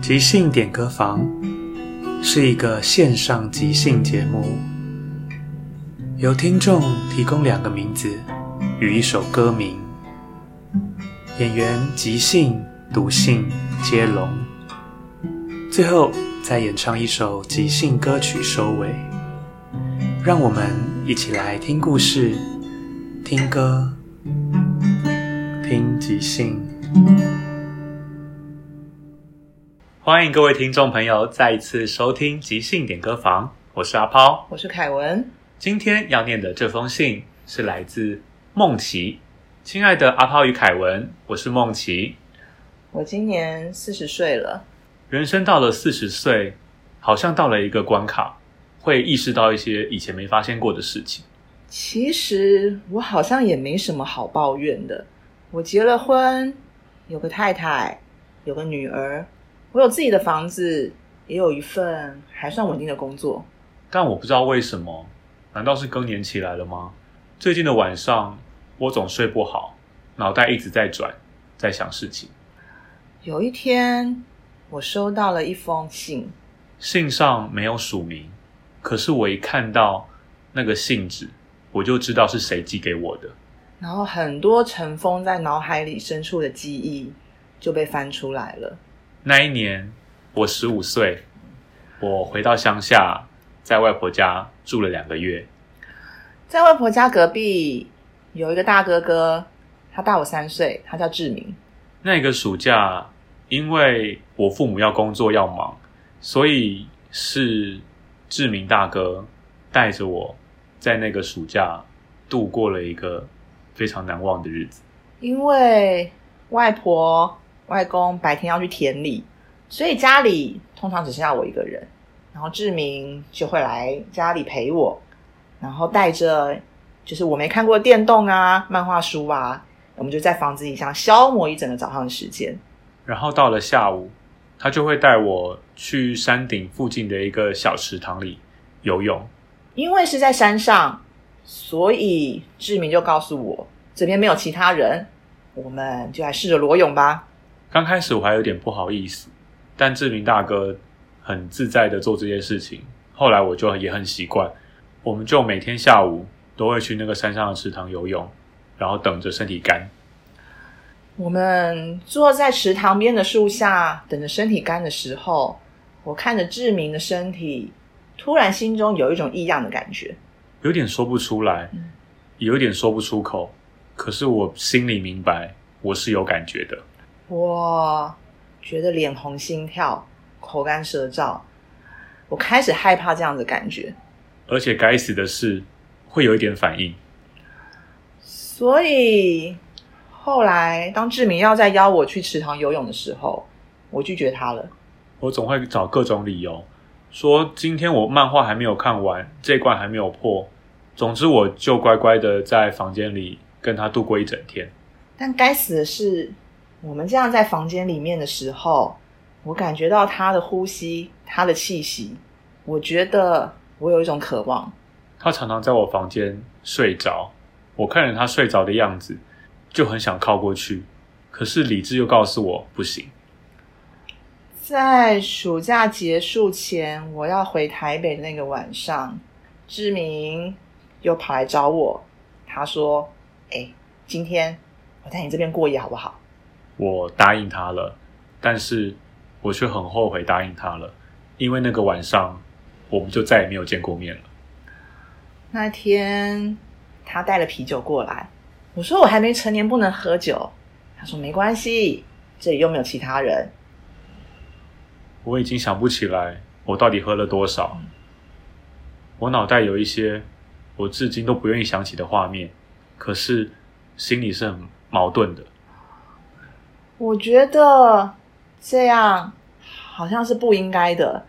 即兴点歌房是一个线上即兴节目，由听众提供两个名字与一首歌名，演员即兴、读兴接龙，最后再演唱一首即兴歌曲收尾。让我们一起来听故事、听歌、听即兴。欢迎各位听众朋友再一次收听即兴点歌房，我是阿抛，我是凯文。今天要念的这封信是来自梦琪，亲爱的阿抛与凯文，我是梦琪。我今年四十岁了，人生到了四十岁，好像到了一个关卡，会意识到一些以前没发现过的事情。其实我好像也没什么好抱怨的。我结了婚，有个太太，有个女儿。我有自己的房子，也有一份还算稳定的工作，但我不知道为什么，难道是更年期来了吗？最近的晚上，我总睡不好，脑袋一直在转，在想事情。有一天，我收到了一封信，信上没有署名，可是我一看到那个信纸，我就知道是谁寄给我的。然后很多尘封在脑海里深处的记忆就被翻出来了。那一年，我十五岁，我回到乡下，在外婆家住了两个月。在外婆家隔壁有一个大哥哥，他大我三岁，他叫志明。那个暑假，因为我父母要工作要忙，所以是志明大哥带着我在那个暑假度过了一个非常难忘的日子。因为外婆。外公白天要去田里，所以家里通常只剩下我一个人。然后志明就会来家里陪我，然后带着就是我没看过电动啊、漫画书啊，我们就在房子里像消磨一整个早上的时间。然后到了下午，他就会带我去山顶附近的一个小池塘里游泳。因为是在山上，所以志明就告诉我这边没有其他人，我们就来试着裸泳吧。刚开始我还有点不好意思，但志明大哥很自在的做这件事情。后来我就也很习惯，我们就每天下午都会去那个山上的池塘游泳，然后等着身体干。我们坐在池塘边的树下，等着身体干的时候，我看着志明的身体，突然心中有一种异样的感觉，有点说不出来，有点说不出口，可是我心里明白，我是有感觉的。我觉得脸红心跳，口干舌燥，我开始害怕这样的感觉，而且该死的是会有一点反应。所以后来当志明要再邀我去池塘游泳的时候，我拒绝他了。我总会找各种理由，说今天我漫画还没有看完，这关还没有破。总之，我就乖乖的在房间里跟他度过一整天。但该死的是，我们这样在房间里面的时候，我感觉到他的呼吸，他的气息。我觉得我有一种渴望。他常常在我房间睡着，我看着他睡着的样子，就很想靠过去。可是理智又告诉我不行。在暑假结束前，我要回台北的那个晚上，志明又跑来找我。他说：“哎，今天我在你这边过夜好不好？”我答应他了，但是我却很后悔答应他了，因为那个晚上我们就再也没有见过面了。那天他带了啤酒过来，我说我还没成年，不能喝酒。他说没关系，这里又没有其他人。我已经想不起来我到底喝了多少，我脑袋有一些我至今都不愿意想起的画面，可是心里是很矛盾的。我觉得这样好像是不应该的，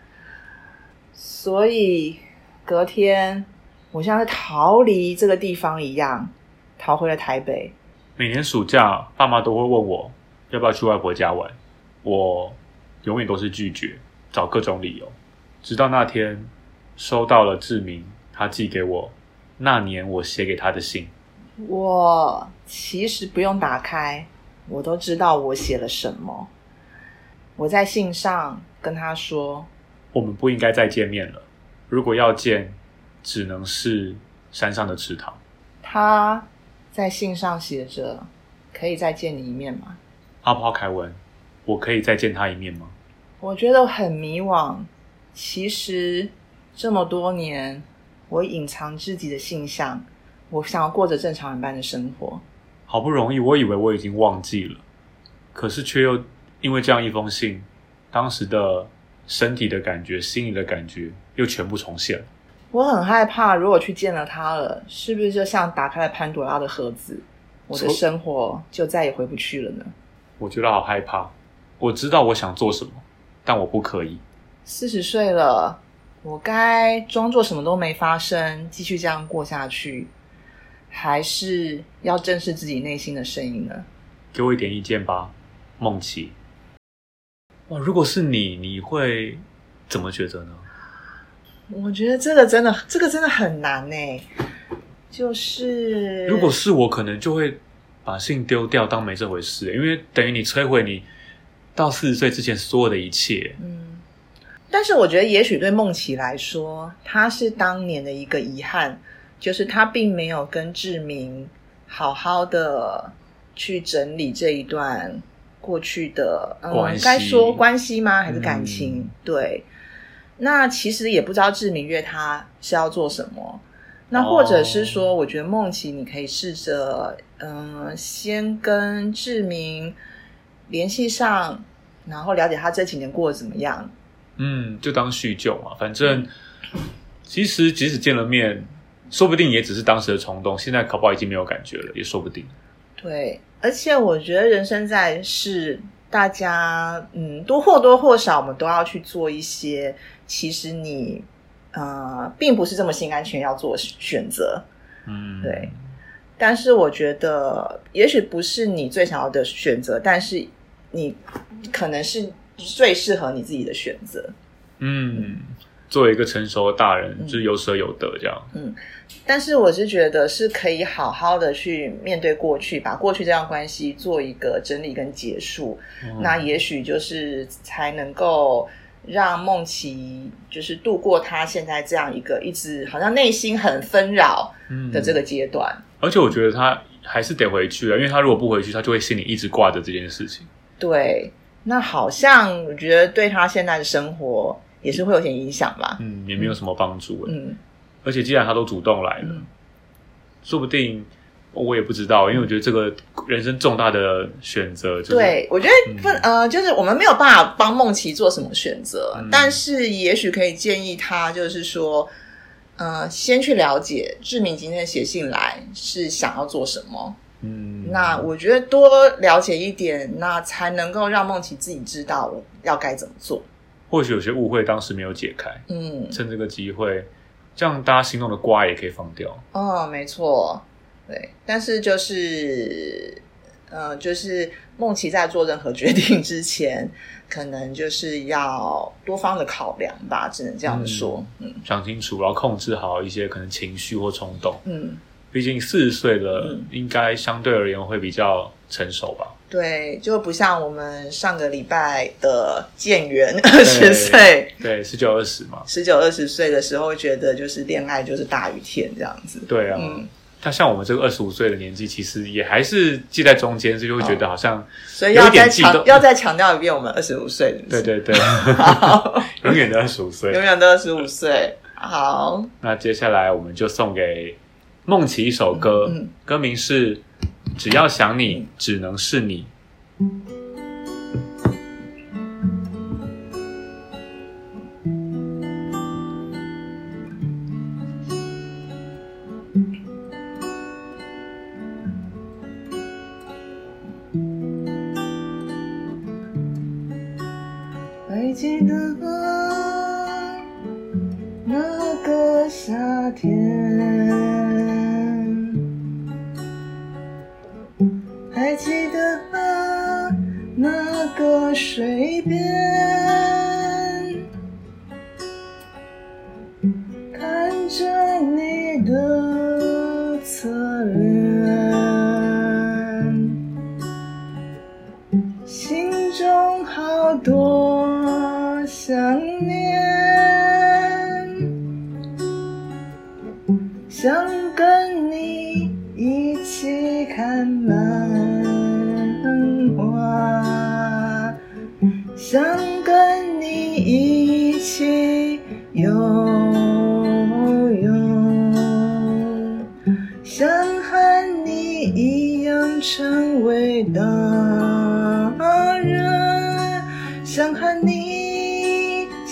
所以隔天我像是逃离这个地方一样，逃回了台北。每年暑假，爸妈都会问我要不要去外婆家玩，我。永远都是拒绝，找各种理由，直到那天收到了志明他寄给我那年我写给他的信。我其实不用打开，我都知道我写了什么。我在信上跟他说：“我们不应该再见面了。如果要见，只能是山上的池塘。”他在信上写着：“可以再见你一面吗？”阿抛凯文。我可以再见他一面吗？我觉得很迷惘。其实这么多年，我隐藏自己的性向，我想要过着正常人般的生活。好不容易，我以为我已经忘记了，可是却又因为这样一封信，当时的身体的感觉、心里的感觉又全部重现了。我很害怕，如果去见了他了，是不是就像打开了潘多拉的盒子，我的生活就再也回不去了呢？我觉得好害怕。我知道我想做什么，但我不可以。四十岁了，我该装作什么都没发生，继续这样过下去，还是要正视自己内心的声音呢？给我一点意见吧，梦琪。哇，如果是你，你会怎么觉得呢？我觉得这个真的，这个真的很难呢。就是，如果是我，可能就会把信丢掉，当没这回事，因为等于你摧毁你。到四十岁之前所有的一切，嗯，但是我觉得也许对梦琪来说，他是当年的一个遗憾，就是他并没有跟志明好好的去整理这一段过去的嗯，该说关系吗？还是感情？对，那其实也不知道志明约他是要做什么，那或者是说，我觉得梦琪你可以试着嗯，先跟志明。联系上，然后了解他这几年过得怎么样。嗯，就当叙旧嘛。反正其实即使见了面，说不定也只是当时的冲动。现在考不好已经没有感觉了，也说不定。对，而且我觉得人生在世，大家嗯，多或多或少，我们都要去做一些其实你呃，并不是这么心甘情愿要做选择。嗯，对。但是我觉得，也许不是你最想要的选择，但是。你可能是最适合你自己的选择。嗯，作为一个成熟的大人，就是有舍有得这样。嗯，但是我是觉得是可以好好的去面对过去，把过去这段关系做一个整理跟结束。那也许就是才能够让梦琪就是度过他现在这样一个一直好像内心很纷扰的这个阶段。而且我觉得他还是得回去了，因为他如果不回去，他就会心里一直挂着这件事情。对，那好像我觉得对他现在的生活也是会有点影响吧。嗯，也没有什么帮助。嗯，而且既然他都主动来了，说不定我也不知道，因为我觉得这个人生重大的选择，对我觉得不呃，就是我们没有办法帮梦琪做什么选择，但是也许可以建议他，就是说，呃，先去了解志明今天写信来是想要做什么。嗯，那我觉得多了解一点，那才能够让梦琪自己知道我要该怎么做。或许有些误会当时没有解开，嗯，趁这个机会，这样大家心中的瓜也可以放掉。哦，没错，对。但是就是，呃，就是梦琪在做任何决定之前，可能就是要多方的考量吧，只能这样说。嗯想清楚，然后控制好一些可能情绪或冲动。嗯，毕竟四十岁了，嗯应该相对而言会比较成熟吧。对，就不像我们上个礼拜的建元 二十岁。对，十九二十嘛。十九二十岁的时候，会觉得就是恋爱就是大雨天这样子。对啊，嗯，他像我们这个二十五岁的年纪，其实也还是记在中间，所以就会觉得好像，所以要再点悸动强要再强调一遍，我们二十五岁，是不是对对对，永远的二十五岁。永远都二十五岁。好，那接下来我们就送给梦琪一首歌，嗯嗯歌名是《只要想你，只能是你》。好多想念，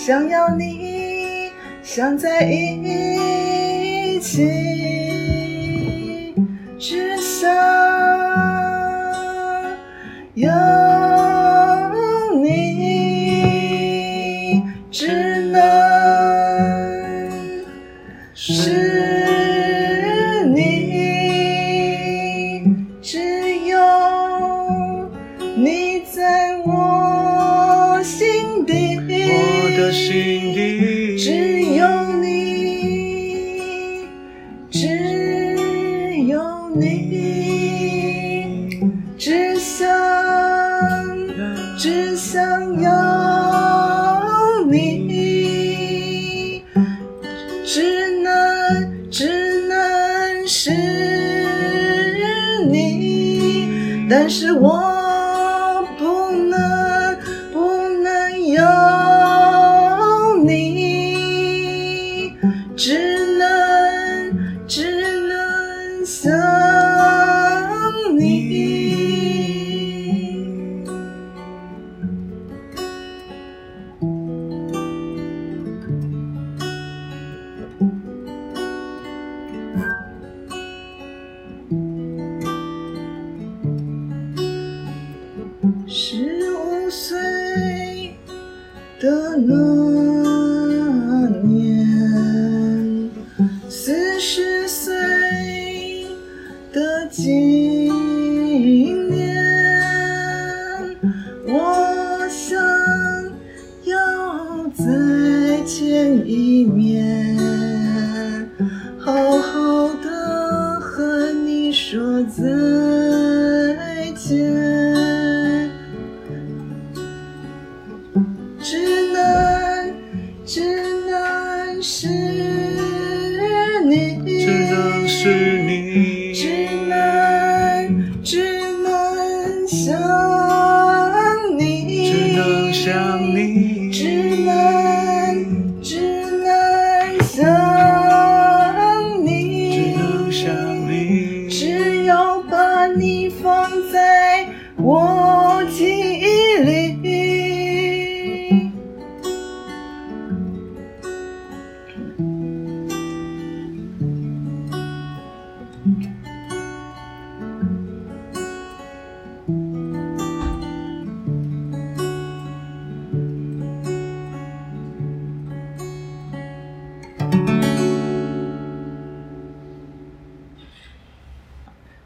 想要你，想在一起，只想有你，只能是。你。是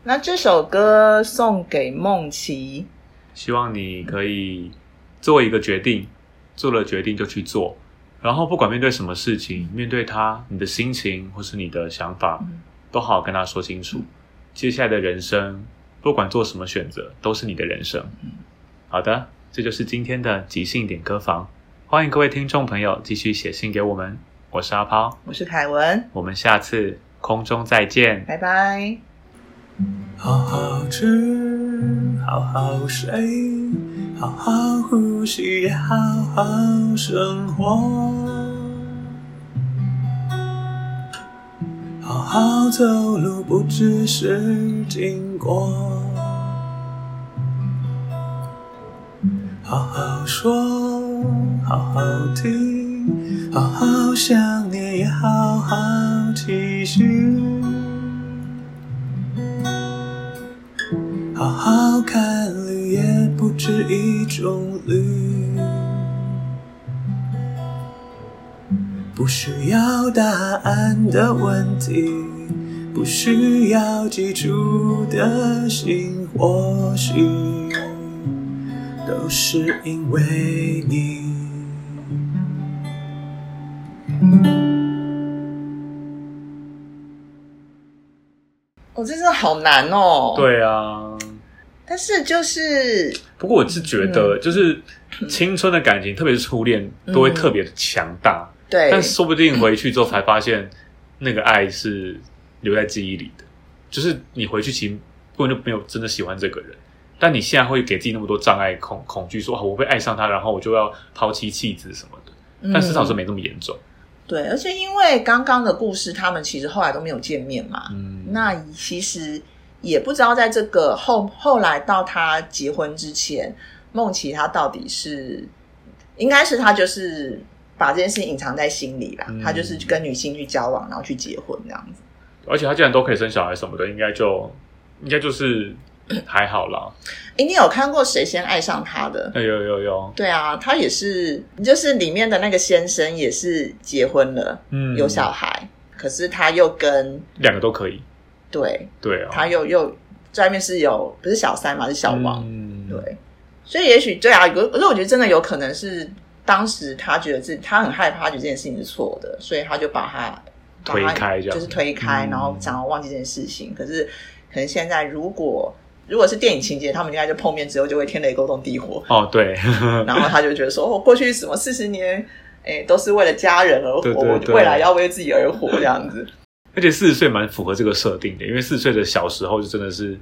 那这首歌送给梦琪，希望你可以做一个决定，做了决定就去做，然后不管面对什么事情，面对他，你的心情或是你的想法，嗯都好好跟他说清楚。接下来的人生，不管做什么选择，都是你的人生。好的，这就是今天的即兴点歌房，欢迎各位听众朋友继续写信给我们。我是阿抛，我是凯文，我们下次空中再见。拜拜。好好吃，好好睡，好好呼吸，也好好生活。好好走路，不只是经过。好好说，好好听，好好想念，也好好期许。好好看绿，也不止一种绿。不需要答案的问题，不需要记住的心，或许都是因为你。哦，这真的好难哦。，对啊，但是就是不过我是觉得，就是青春的感情，特别是初恋，都会特别的强大。对，但说不定回去之后才发现，那个爱是留在记忆里的。就是你回去其实根本就没有真的喜欢这个人，但你现在会给自己那么多障碍、恐恐惧，说、啊、我会爱上他，然后我就要抛弃妻子什么的。但事实上是没那么严重。对，而且因为刚刚的故事，他们其实后来都没有见面嘛，嗯，那其实也不知道在这个后后来到他结婚之前，梦琪他到底是应该是他就是把这件事情隐藏在心里啦，嗯他就是跟女性去交往，然后去结婚这样子。而且他既然都可以生小孩什么的，应该就应该就是还好啦。诶，你有看过谁先爱上他的？哎有有有，对啊，他也是，就是里面的那个先生也是结婚了，嗯，有小孩，可是他又跟两个都可以。对对啊，他又又在外面是有不是小三嘛，是小王，嗯，对，所以也许对啊，有，可是我觉得真的有可能是当时他觉得自他很害怕，觉得这件事情是错的，所以他就把他把他推开就是推开，嗯。然后想要忘记这件事情。可是可能现在如果如果是电影情节，他们应该就碰面之后就会天雷勾动地火，哦对，然后他就觉得说，哦，过去什么四十年，哎，都是为了家人而活，对对对。未来要为自己而活这样子。而且四十岁蛮符合这个设定的，因为四十岁的小时候就真的是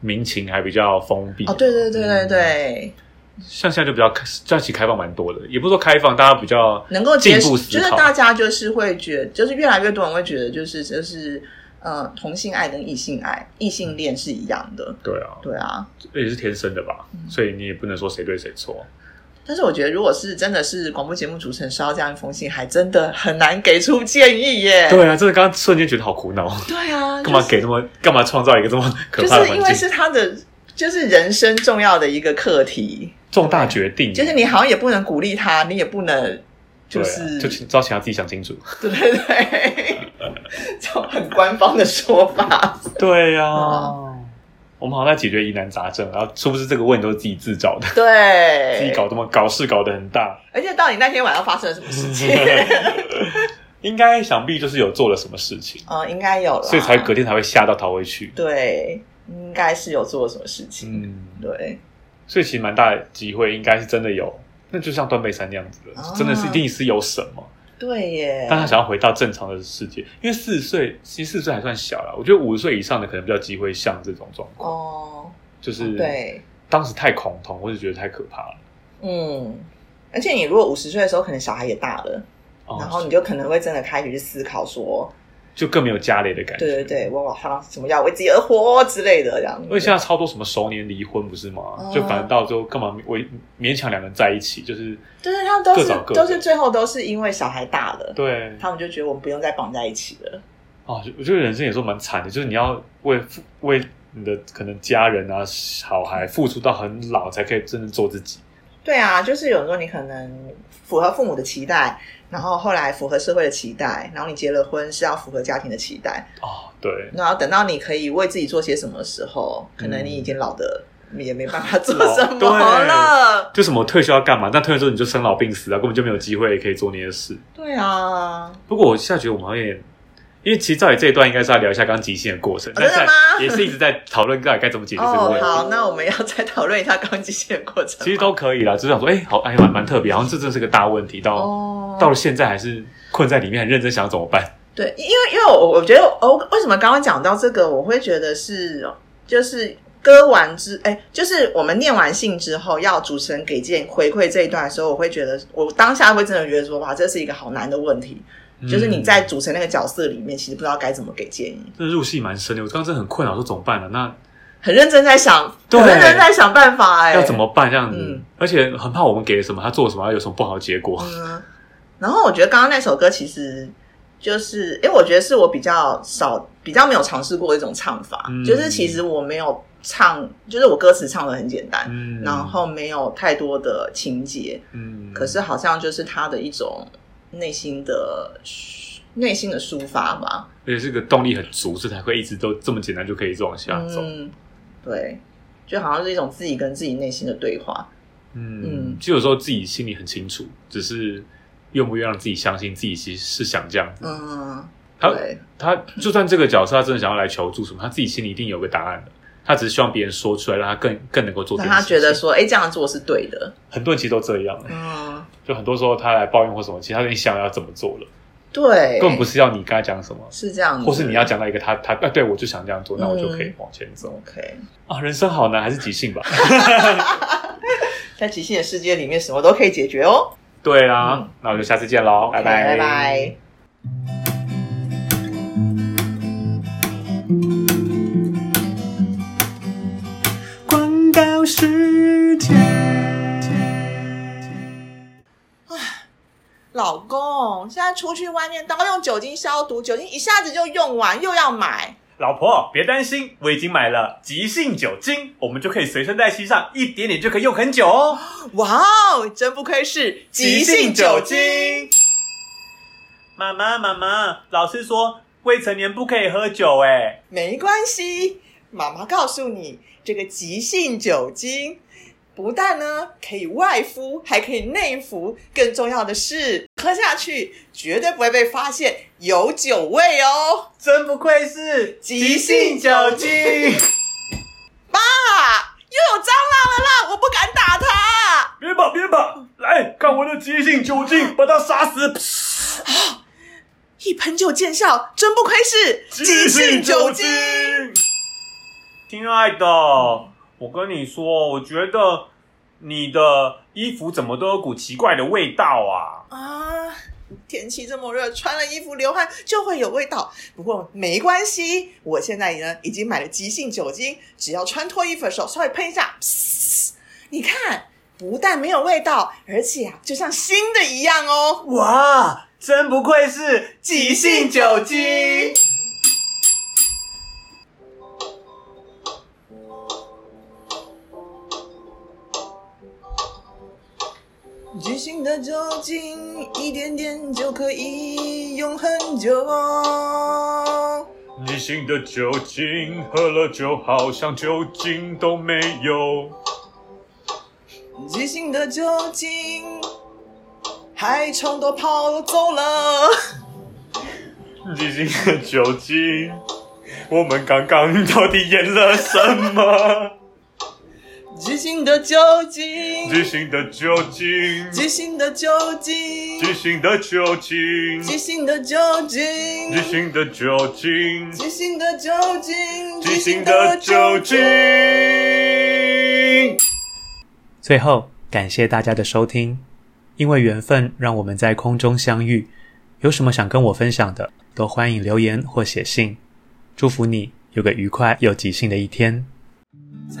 民情还比较封闭。哦，对对对对嗯对，像现在就比较开，假期开放蛮多的，也不是说开放，大家比较能够进步思考。就是大家就是会觉得，就是越来越多人会觉得，就是就是呃，同性爱跟异性爱、异性恋是一样的，对啊，对啊。这也是天生的吧，嗯所以你也不能说谁对谁错。但是我觉得，如果是真的是广播节目主持人收到这样一封信，还真的很难给出建议耶。对啊，真的刚刚瞬间觉得好苦恼，对啊，干嘛就是给这么干嘛创造一个这么可就是因为？是他的，就是人生重要的一个课题，重大决定，就是你好像也不能鼓励他，你也不能就是啊就请招请他自己想清楚。对对对，这种很官方的说法。对呀、啊我们好像在解决疑难杂症，然后殊不知这个问题都是自己自找的，对，自己搞这么搞事搞得很大。而且到底那天晚上发生了什么事情？应该想必就是有做了什么事情，呃，应该有了，所以才隔天才会吓到逃回去。对，应该是有做了什么事情。嗯，对，所以其实蛮大的机会，应该是真的有，那就像断背山那样子的，哦真的是一定是有什么，对耶。但他想要回到正常的世界，因为四十岁其实四十岁还算小了，我觉得五十岁以上的可能比较机会像这种状况，哦，就是对，当时太恐同或是觉得太可怕了，嗯，而且你如果五十岁的时候，可能小孩也大了，哦然后你就可能会真的开始去思考说，就更没有家里的感觉。对对对，我晚上什么要为自己而活之类的，这样子。因为现在超多什么熟年离婚不是吗？哦就反正到最后干嘛为勉强两个人在一起，就是对对，他们都是都是最后都是因为小孩大了，对他们就觉得我们不用再绑在一起了。哦，我觉得人生有时候蛮惨的，就是你要为付为你的可能家人啊小孩付出到很老，才可以真正做自己。对啊，就是有时候你可能符合父母的期待，然后后来符合社会的期待，然后你结了婚是要符合家庭的期待，哦，对，然后等到你可以为自己做些什么的时候，可能你已经老的也没办法做什么对了。就什么退休要干嘛？但退休之后你就生老病死啊，根本就没有机会可以做那些事。对啊，不过我现在觉得我们好像因为其实照理这一段应该是要聊一下刚刚即兴的过程，但是真的吗也是一直在讨论到底该怎么解决这个哦问，题。好，那我们要再讨论一下刚极限的过程。其实都可以啦，只是想说，哎、好，哎，蛮蛮特别，好像这真是个大问题，到、哦到了现在还是困在里面，很认真想怎么办。对，因为因为我我觉得哦，为什么刚刚讲到这个，我会觉得是就是歌完之哎，就是我们念完信之后，要主持人给建回馈这一段的时候，我会觉得我当下会真的觉得说，哇，这是一个好难的问题，就是你在主持那个角色里面，其实不知道该怎么给建议，这入戏蛮深的，我刚刚真的很困扰，说怎么办呢、那很认真在想，对很认真在想办法，哎，要怎么办这样子？嗯而且很怕我们给了什么，他做了什么，有什么不好的结果。嗯，然后我觉得刚刚那首歌其实就是，因为我觉得是我比较少、比较没有尝试过一种唱法，嗯就是其实我没有唱，就是我歌词唱的很简单，嗯然后没有太多的情节，嗯，可是好像就是他的一种内心的内心的抒发吧。而且是个动力很足，所以才会一直都这么简单就可以一直往下走。嗯，对，就好像是一种自己跟自己内心的对话。嗯嗯其实有时候自己心里很清楚，只是愿不愿意让自己相信自己其实是想这样子。嗯，他，他就算这个角色他真的想要来求助什么，他自己心里一定有个答案的。他只是希望别人说出来，让他更更能够做这让。他觉得说，哎，这样做是对的。很多人其实都这样，嗯，就很多时候他来抱怨或什么，其实他已经想要怎么做了，对，根本不是要你跟他讲什么，是这样子，或是你要讲到一个他他啊，对我就想这样做，那我就可以嗯往前走 OK。啊。人生好难，还是即兴吧。在即兴的世界里面，什么都可以解决哦。对啊，嗯那我就下次见喽，拜 OK，拜拜。老公，现在出去外面都要用酒精消毒，酒精一下子就用完，又要买。老婆，别担心，我已经买了急性酒精，我们就可以随身带吸上，一点点就可以用很久哦。哇哦，真不愧是急性酒精。妈妈，妈妈，老师说未成年不可以喝酒，哎，没关系，妈妈告诉你，这个急性酒精不但呢可以外敷，还可以内服，更重要的是喝下去绝对不会被发现有酒味哦。真不愧是急性酒精爸，又有蟑螂了啦！我不敢打它。别跑，别跑，来看我的急性酒精，把它杀死。一喷就见效，真不愧是急性酒精。亲爱的，我跟你说，我觉得你的衣服怎么都有股奇怪的味道啊！啊，天气这么热，穿了衣服流汗就会有味道。不过没关系，我现在呢已经买了急性酒精，只要穿脱衣服的时候稍微喷一下，你看，不但没有味道，而且啊就像新的一样哦。哇，真不愧是急性酒精。即兴的酒精，一点点就可以用很久。即兴的酒精，喝了就好像酒精都没有。巨星的酒精，害虫都跑走了。巨星的酒精，我们刚刚到底演了什么？即兴的酒精，即兴的酒精，即兴的酒精，即兴的酒精，即兴的酒精，即兴的酒精，即兴的酒精，即兴的酒精。最后，感谢大家的收听，因为缘分让我们在空中相遇。有什么想跟我分享的，都欢迎留言或写信。祝福你有个愉快又即兴的一天。在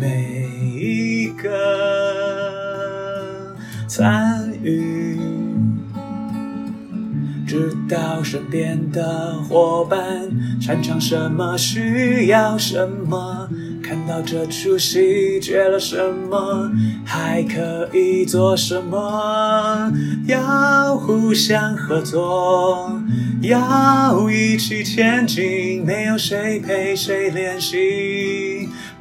每一个参与。知道身边的伙伴擅长什么，需要什么，看到这出戏缺了什么，还可以做什么，要互相合作，要一起前进，没有谁陪谁练习，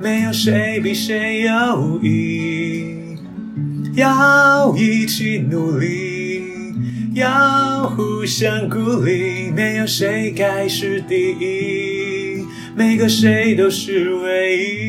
没有谁比谁优异，要一起努力。要互相鼓励，没有谁该是第一，每个谁都是唯一。